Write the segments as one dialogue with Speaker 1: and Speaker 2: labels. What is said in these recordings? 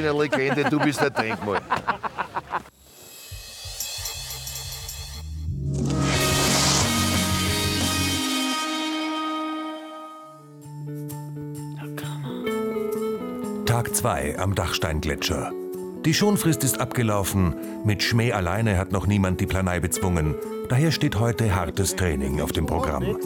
Speaker 1: bin eine Legende, du bist ein Denkmal.
Speaker 2: Tag 2 am Dachsteingletscher. Die Schonfrist ist abgelaufen. Mit Schmäh alleine hat noch niemand die Planei bezwungen. Daher steht heute hartes Training auf dem Programm.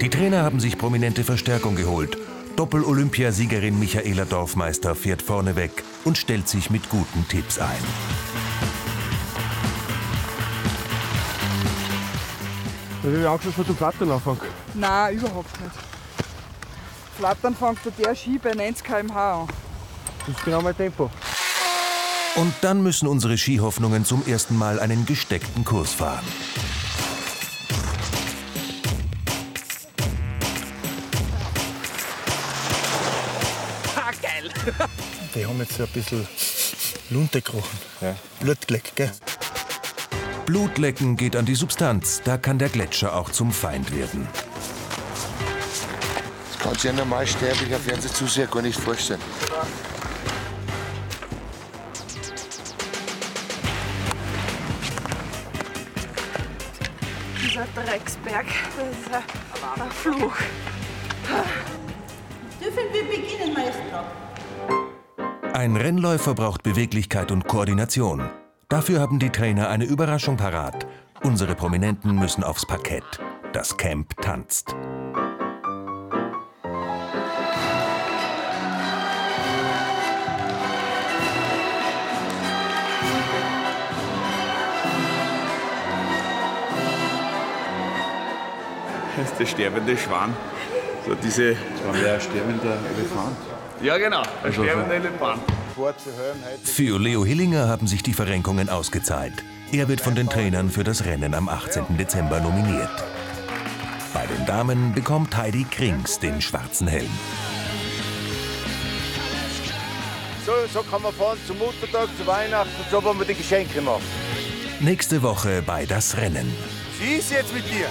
Speaker 2: Die Trainer haben sich prominente Verstärkung geholt. Doppel-Olympiasiegerin Michaela Dorfmeister fährt vorneweg und stellt sich mit guten Tipps ein.
Speaker 3: Ich habe Angst, dass zum Flattern anfangen.
Speaker 4: Nein, überhaupt nicht. Flattern fängt der Ski bei 90 km/h an.
Speaker 3: Das ist genau mein Tempo.
Speaker 2: Und dann müssen unsere Skihoffnungen zum ersten Mal einen gesteckten Kurs fahren.
Speaker 5: Die haben jetzt so ein bisschen Lunte gekrochen. Ja. Blutgleck, gell?
Speaker 2: Blutlecken geht an die Substanz. Da kann der Gletscher auch zum Feind werden.
Speaker 1: Das kann sich ein normalsterblicher Fernsehzuseher gar nicht vorstellen.
Speaker 4: Dieser Drecksberg, das ist ein, ein Fluch.
Speaker 6: Dürfen wir beginnen, Maestro?
Speaker 2: Ein Rennläufer braucht Beweglichkeit und Koordination. Dafür haben die Trainer eine Überraschung parat. Unsere Prominenten müssen aufs Parkett. Das Camp tanzt.
Speaker 7: Das ist der sterbende Schwan. So diese. Das war ja ein sterbender Elefant. Ja, genau, ein sterbender Elefant.
Speaker 2: Für Leo Hillinger haben sich die Verrenkungen ausgezahlt. Er wird von den Trainern für das Rennen am 18. Dezember nominiert. Bei den Damen bekommt Heidi Krings den schwarzen Helm.
Speaker 1: So, so kann man fahren zum Muttertag, zu Weihnachten, so wollen wir die Geschenke machen.
Speaker 2: Nächste Woche bei Das Rennen.
Speaker 1: Sie ist jetzt mit dir.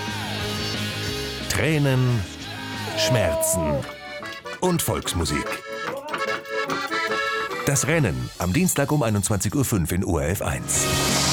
Speaker 2: Tränen, Schmerzen und Volksmusik. Das Rennen am Dienstag um 21.05 Uhr in ORF 1.